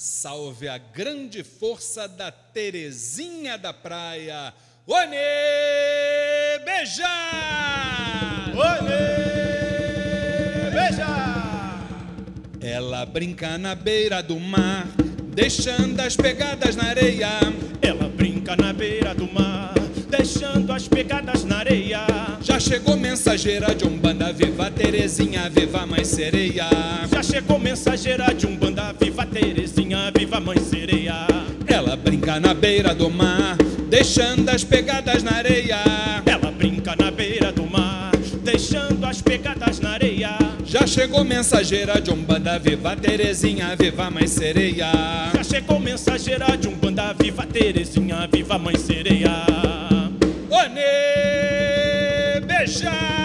salve a grande força da Terezinha da Praia. Onê, beijar! Onê, beijar! Ela brinca na beira do mar, deixando as pegadas na areia. Ela brinca na beira do mar, deixando as pegadas na areia. Já chegou mensageira de Umbanda, viva Terezinha, viva Mãe Sereia. Já chegou mensageira de Umbanda, viva Terezinha, viva Mãe Sereia. Ela brinca na beira do mar, deixando as pegadas na areia. Ela brinca na beira do mar, deixando as pegadas na areia. Já chegou mensageira de Umbanda, viva Terezinha, viva Mãe Sereia. Já chegou mensageira de Umbanda, viva Terezinha, viva Mãe Sereia. Onê, beijar!